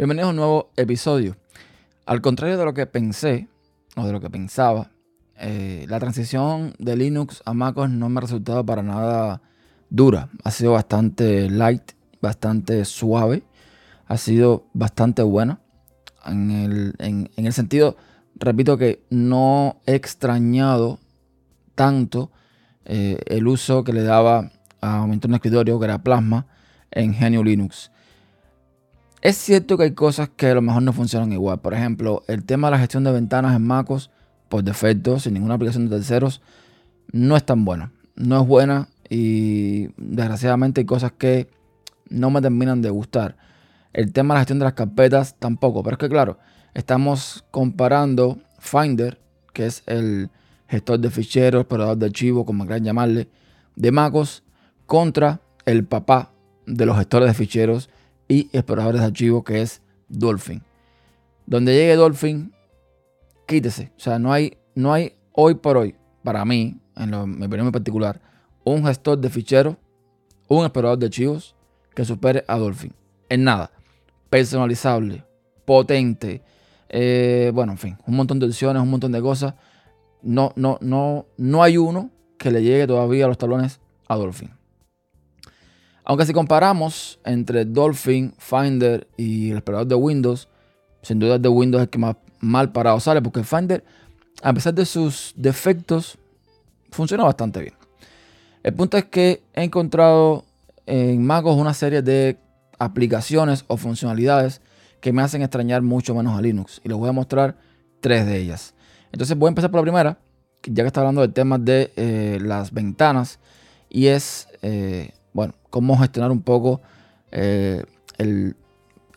Bienvenidos a un nuevo episodio. Al contrario de lo que pensé, o de lo que pensaba, eh, la transición de Linux a MacOS no me ha resultado para nada dura. Ha sido bastante light, bastante suave. Ha sido bastante buena. En el, en el sentido, repito que no he extrañado tanto eh, el uso que le daba a un entorno escritorio, que era Plasma, en Genio Linux. Es cierto que hay cosas que a lo mejor no funcionan igual. Por ejemplo, el tema de la gestión de ventanas en MacOS, por defecto, sin ninguna aplicación de terceros, no es tan buena. No es buena y desgraciadamente hay cosas que no me terminan de gustar. El tema de la gestión de las carpetas tampoco. Pero es que claro, estamos comparando Finder, que es el gestor de ficheros, explorador de archivos, como quieran llamarle, de MacOS, contra el papá de los gestores de ficheros y exploradores de archivos, que es Dolphin. Donde llegue Dolphin, quítese. O sea, no hay, no hay hoy por hoy, para mí, en mi opinión en particular, un gestor de ficheros, un explorador de archivos que supere a Dolphin. En nada. Personalizable, potente, eh, bueno, en fin, un montón de opciones, un montón de cosas. No, no, no, no hay uno que le llegue todavía a los talones a Dolphin. Aunque si comparamos entre Dolphin, Finder y el explorador de Windows, sin duda de Windows es el que más mal parado sale, porque Finder, a pesar de sus defectos, funciona bastante bien. El punto es que he encontrado en MacOS una serie de aplicaciones o funcionalidades que me hacen extrañar mucho menos a Linux. Y les voy a mostrar tres de ellas. Entonces voy a empezar por la primera, ya que está hablando del tema de eh, las ventanas. Y es eh, cómo gestionar un poco eh, el,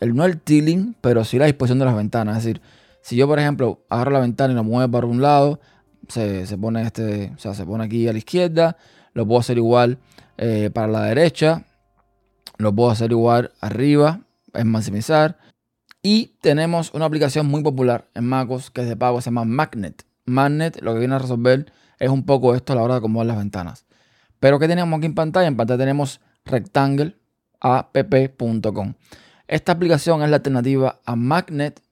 no el tiling, pero sí la disposición de las ventanas. Es decir, si yo, por ejemplo, agarro la ventana y la muevo para un lado, se, pone este, o sea, se pone aquí a la izquierda, lo puedo hacer igual eh, para la derecha, lo puedo hacer igual arriba, es maximizar. Y tenemos una aplicación muy popular en MacOS que es de pago, se llama Magnet. Magnet lo que viene a resolver es un poco esto a la hora de acomodar las ventanas. Pero ¿qué tenemos aquí en pantalla? En pantalla tenemos rectangleapp.com. Esta aplicación es la alternativa a Magnet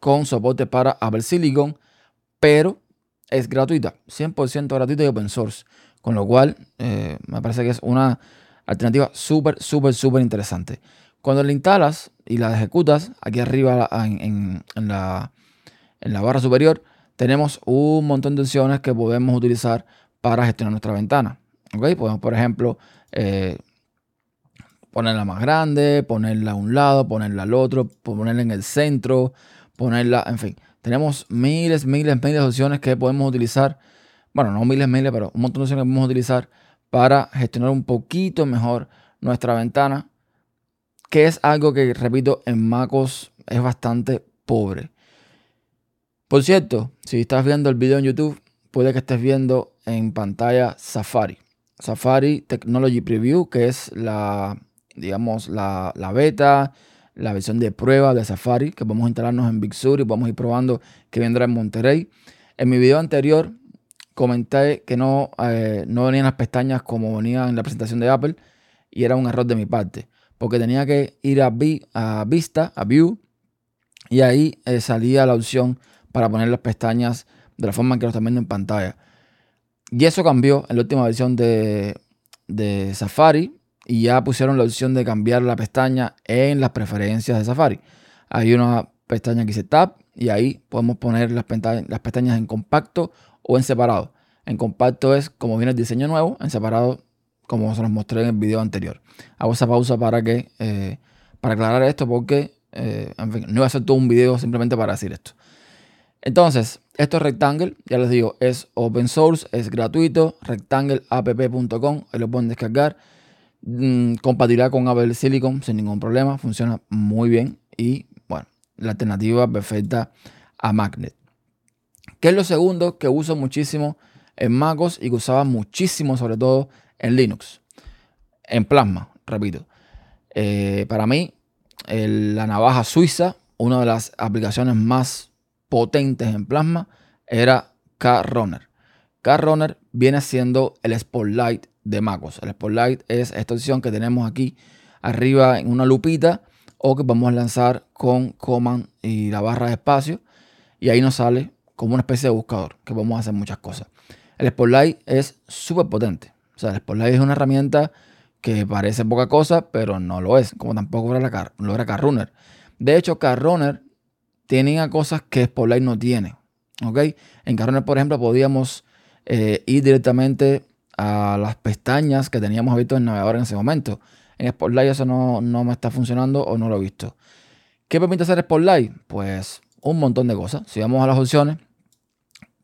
con soporte para Apple Silicon, pero es gratuita, 100% gratuita y open source. Con lo cual, eh, me parece que es una alternativa súper, súper, súper interesante. Cuando la instalas y la ejecutas, aquí arriba en, la, en la barra superior, tenemos un montón de opciones que podemos utilizar para gestionar nuestra ventana. Podemos, por ejemplo, eh, ponerla más grande, ponerla a un lado, ponerla al otro, ponerla en el centro, ponerla, en fin. Tenemos miles, miles, miles de opciones que podemos utilizar. Bueno, no miles, miles, pero un montón de opciones que podemos utilizar para gestionar un poquito mejor nuestra ventana, que es algo que, repito, en MacOS es bastante pobre. Por cierto, si estás viendo el video en YouTube, puede que estés viendo en pantalla Safari. Safari Technology Preview, que es la, digamos, la, beta, la versión de prueba de Safari, que podemos instalarnos en Big Sur y podemos ir probando que vendrá en Monterrey. En mi video anterior comenté que no, eh, no venían las pestañas como venían en la presentación de Apple y era un error de mi parte, porque tenía que ir a, a Vista, a View, y ahí eh, salía la opción para poner las pestañas de la forma en que lo están viendo en pantalla. Y eso cambió en la última versión de, Safari y ya pusieron la opción de cambiar la pestaña en las preferencias de Safari. Hay una pestaña que dice Tab y ahí podemos poner las, pestañas en compacto o en separado. En compacto es como viene el diseño nuevo, en separado como se los mostré en el video anterior. Hago esa pausa para que eh, para aclarar esto porque eh, no iba a hacer todo un video simplemente para decir esto. Entonces, esto es Rectangle, ya les digo, es open source, es gratuito, rectangleapp.com, ahí lo pueden descargar. Mm, compatibilidad con Apple Silicon sin ningún problema, funciona muy bien y bueno, la alternativa perfecta a Magnet. ¿Qué es lo segundo que uso muchísimo en MacOS y que usaba muchísimo sobre todo en Linux? En Plasma, repito. Eh, para mí, la navaja suiza, una de las aplicaciones más potentes en plasma era K-Runner. K-Runner viene siendo el Spotlight de MacOS. El Spotlight es esta opción que tenemos aquí arriba en una lupita o que podemos lanzar con command y la barra de espacio y ahí nos sale como una especie de buscador que podemos hacer muchas cosas. El Spotlight es súper potente. O sea, el Spotlight es una herramienta que parece poca cosa, pero no lo es, como tampoco lo era, lo era CarRunner. De hecho, CarRunner tenía cosas que Spotlight no tiene. ¿ok? En CarRunner, por ejemplo, podíamos eh, ir directamente a las pestañas que teníamos abiertas en el navegador en ese momento. En Spotlight eso no, no me está funcionando o no lo he visto. ¿Qué permite hacer Spotlight? Pues un montón de cosas. Si vamos a las opciones,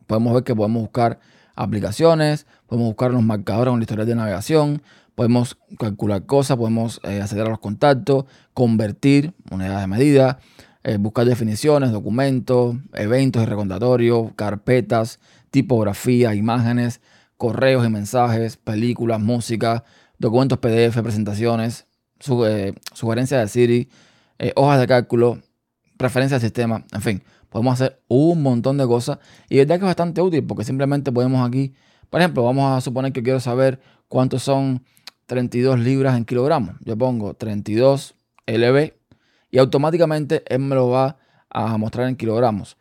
podemos ver que podemos buscar aplicaciones, podemos buscar los marcadores la historial de navegación, podemos calcular cosas, podemos eh, acceder a los contactos, convertir unidades de medida, eh, buscar definiciones, documentos, eventos y recordatorios, carpetas, tipografía, imágenes, correos y mensajes, películas, música, documentos PDF, presentaciones, eh, sugerencias de Siri, hojas de cálculo, preferencias de sistema, en fin, podemos hacer un montón de cosas y es verdad que es bastante útil porque simplemente podemos aquí, por ejemplo, vamos a suponer que quiero saber cuántos son 32 libras en kilogramos. Yo pongo 32 LB y automáticamente él me lo va a mostrar en kilogramos.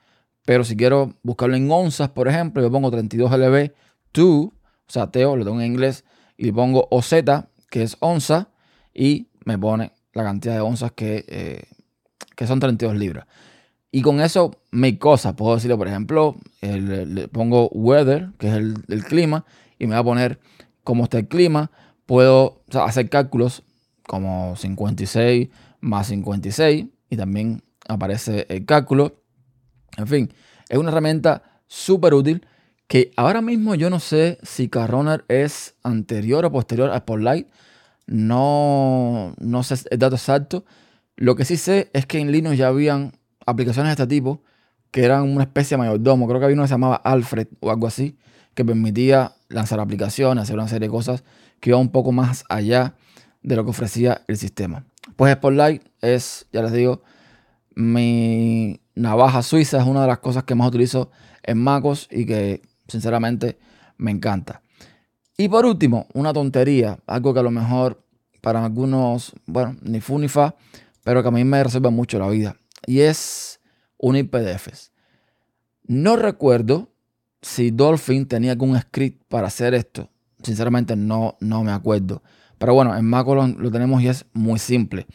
Pero si quiero buscarlo en onzas, por ejemplo, yo pongo 32 LB to, o sea, teo, lo tengo en inglés, y pongo OZ, que es onza, y me pone la cantidad de onzas que, eh, que son 32 libras. Y con eso me cosas. Puedo decirle, por ejemplo, le pongo weather, que es el, clima, y me va a poner cómo está el clima. Puedo hacer cálculos como 56 más 56 y también aparece el cálculo. En fin, es una herramienta súper útil que ahora mismo yo no sé si Carroner es anterior o posterior a Spotlight. No, no sé el dato exacto, lo que sí sé es que en Linux ya habían aplicaciones de este tipo que eran una especie de mayordomo. Creo que había uno que se llamaba Alfred o algo así, que permitía lanzar aplicaciones, hacer una serie de cosas que iba un poco más allá de lo que ofrecía el sistema. Pues Spotlight es, ya les digo, mi navaja suiza, es una de las cosas que más utilizo en MacOS y que sinceramente me encanta. Y por último, una tontería, algo que a lo mejor para algunos, bueno, ni fu ni fa, pero que a mí me resuelve mucho la vida. Y es unir PDFs. No recuerdo si Dolphin tenía algún script para hacer esto. Sinceramente no, no me acuerdo. Pero bueno, en Mac lo, tenemos y es muy simple.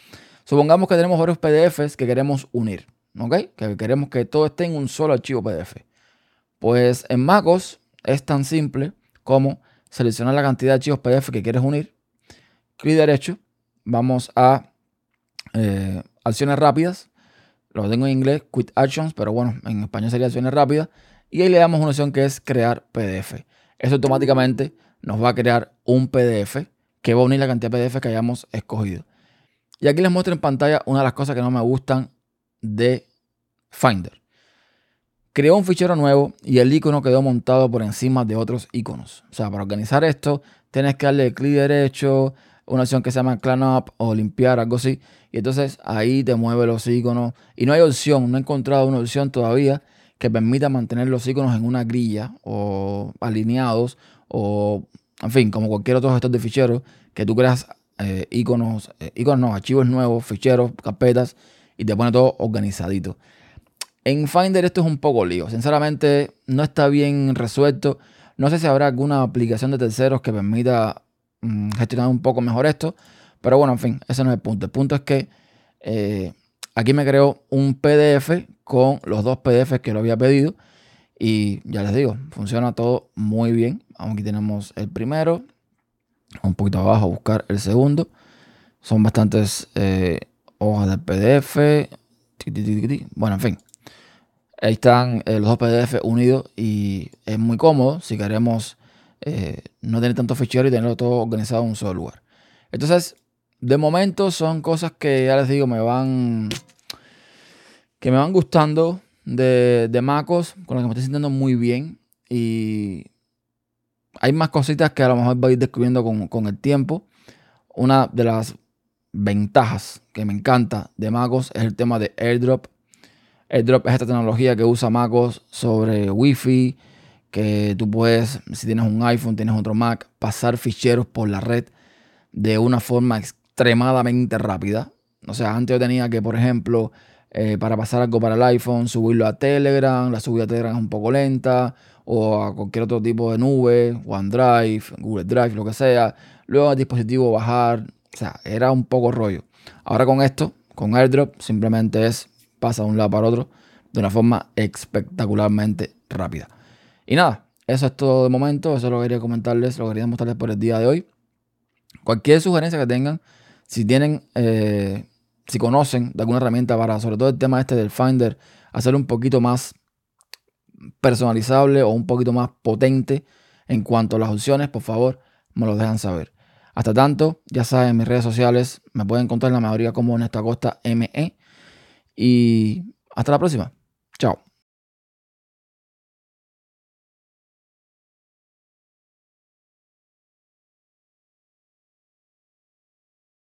Supongamos que tenemos varios PDFs que queremos unir. ¿Ok? Que queremos que todo esté en un solo archivo PDF. Pues en MacOS es tan simple como seleccionar la cantidad de archivos PDF que quieres unir. Clic derecho. Vamos a eh, acciones rápidas. Lo tengo en inglés, Quick Actions, pero bueno, en español sería acciones rápidas. Y ahí le damos una opción que es crear PDF. Eso automáticamente nos va a crear un PDF que va a unir la cantidad de PDF que hayamos escogido. Y aquí les muestro en pantalla una de las cosas que no me gustan de Finder. Creó un fichero nuevo y el icono quedó montado por encima de otros iconos. O sea, para organizar esto, tienes que darle clic derecho, una opción que se llama Clean Up o limpiar, algo así. Y entonces ahí te mueve los iconos. Y no hay opción, no he encontrado una opción todavía que permita mantener los iconos en una grilla o alineados o, en fin, como cualquier otro gestor de ficheros, que tú creas eh, iconos, eh, iconos no, archivos nuevos, ficheros, carpetas y te pone todo organizadito. En Finder esto es un poco lío. Sinceramente no está bien resuelto. No sé si habrá alguna aplicación de terceros que permita mm, gestionar un poco mejor esto. Pero bueno, en fin, ese no es el punto. El punto es que eh, aquí me creó un PDF con los dos PDFs que lo había pedido. Y ya les digo, funciona todo muy bien. Aquí tenemos el primero. Un poquito abajo buscar el segundo. Son bastantes eh, hojas de PDF. Bueno, en fin. Ahí están eh, los dos PDF unidos y es muy cómodo si queremos no tener tanto fichero y tenerlo todo organizado en un solo lugar. Entonces, de momento son cosas que ya les digo, me van. que me van gustando de, de Macos, con las que me estoy sintiendo muy bien. Y hay más cositas que a lo mejor voy a ir descubriendo con, el tiempo. Una de las ventajas que me encanta de Macos es el tema de AirDrop. AirDrop es esta tecnología que usa Macos sobre Wi-Fi, que tú puedes, si tienes un iPhone, tienes otro Mac, pasar ficheros por la red de una forma extremadamente rápida. O sea, antes yo tenía que, por ejemplo, eh, para pasar algo para el iPhone, subirlo a Telegram. La subida a Telegram es un poco lenta. O a cualquier otro tipo de nube, OneDrive, Google Drive, lo que sea. Luego al dispositivo bajar. O sea, era un poco rollo. Ahora con esto, con AirDrop, simplemente es pasa de un lado para otro de una forma espectacularmente rápida. Y nada, eso es todo de momento. Eso lo quería comentarles, lo quería mostrarles por el día de hoy. Cualquier sugerencia que tengan, si tienen, eh, si conocen de alguna herramienta para, sobre todo el tema este del Finder, hacer un poquito más personalizable o un poquito más potente en cuanto a las opciones, por favor, me lo dejan saber. Hasta tanto, ya saben, mis redes sociales me pueden encontrar en la mayoría como esta Costa ME. Y hasta la próxima.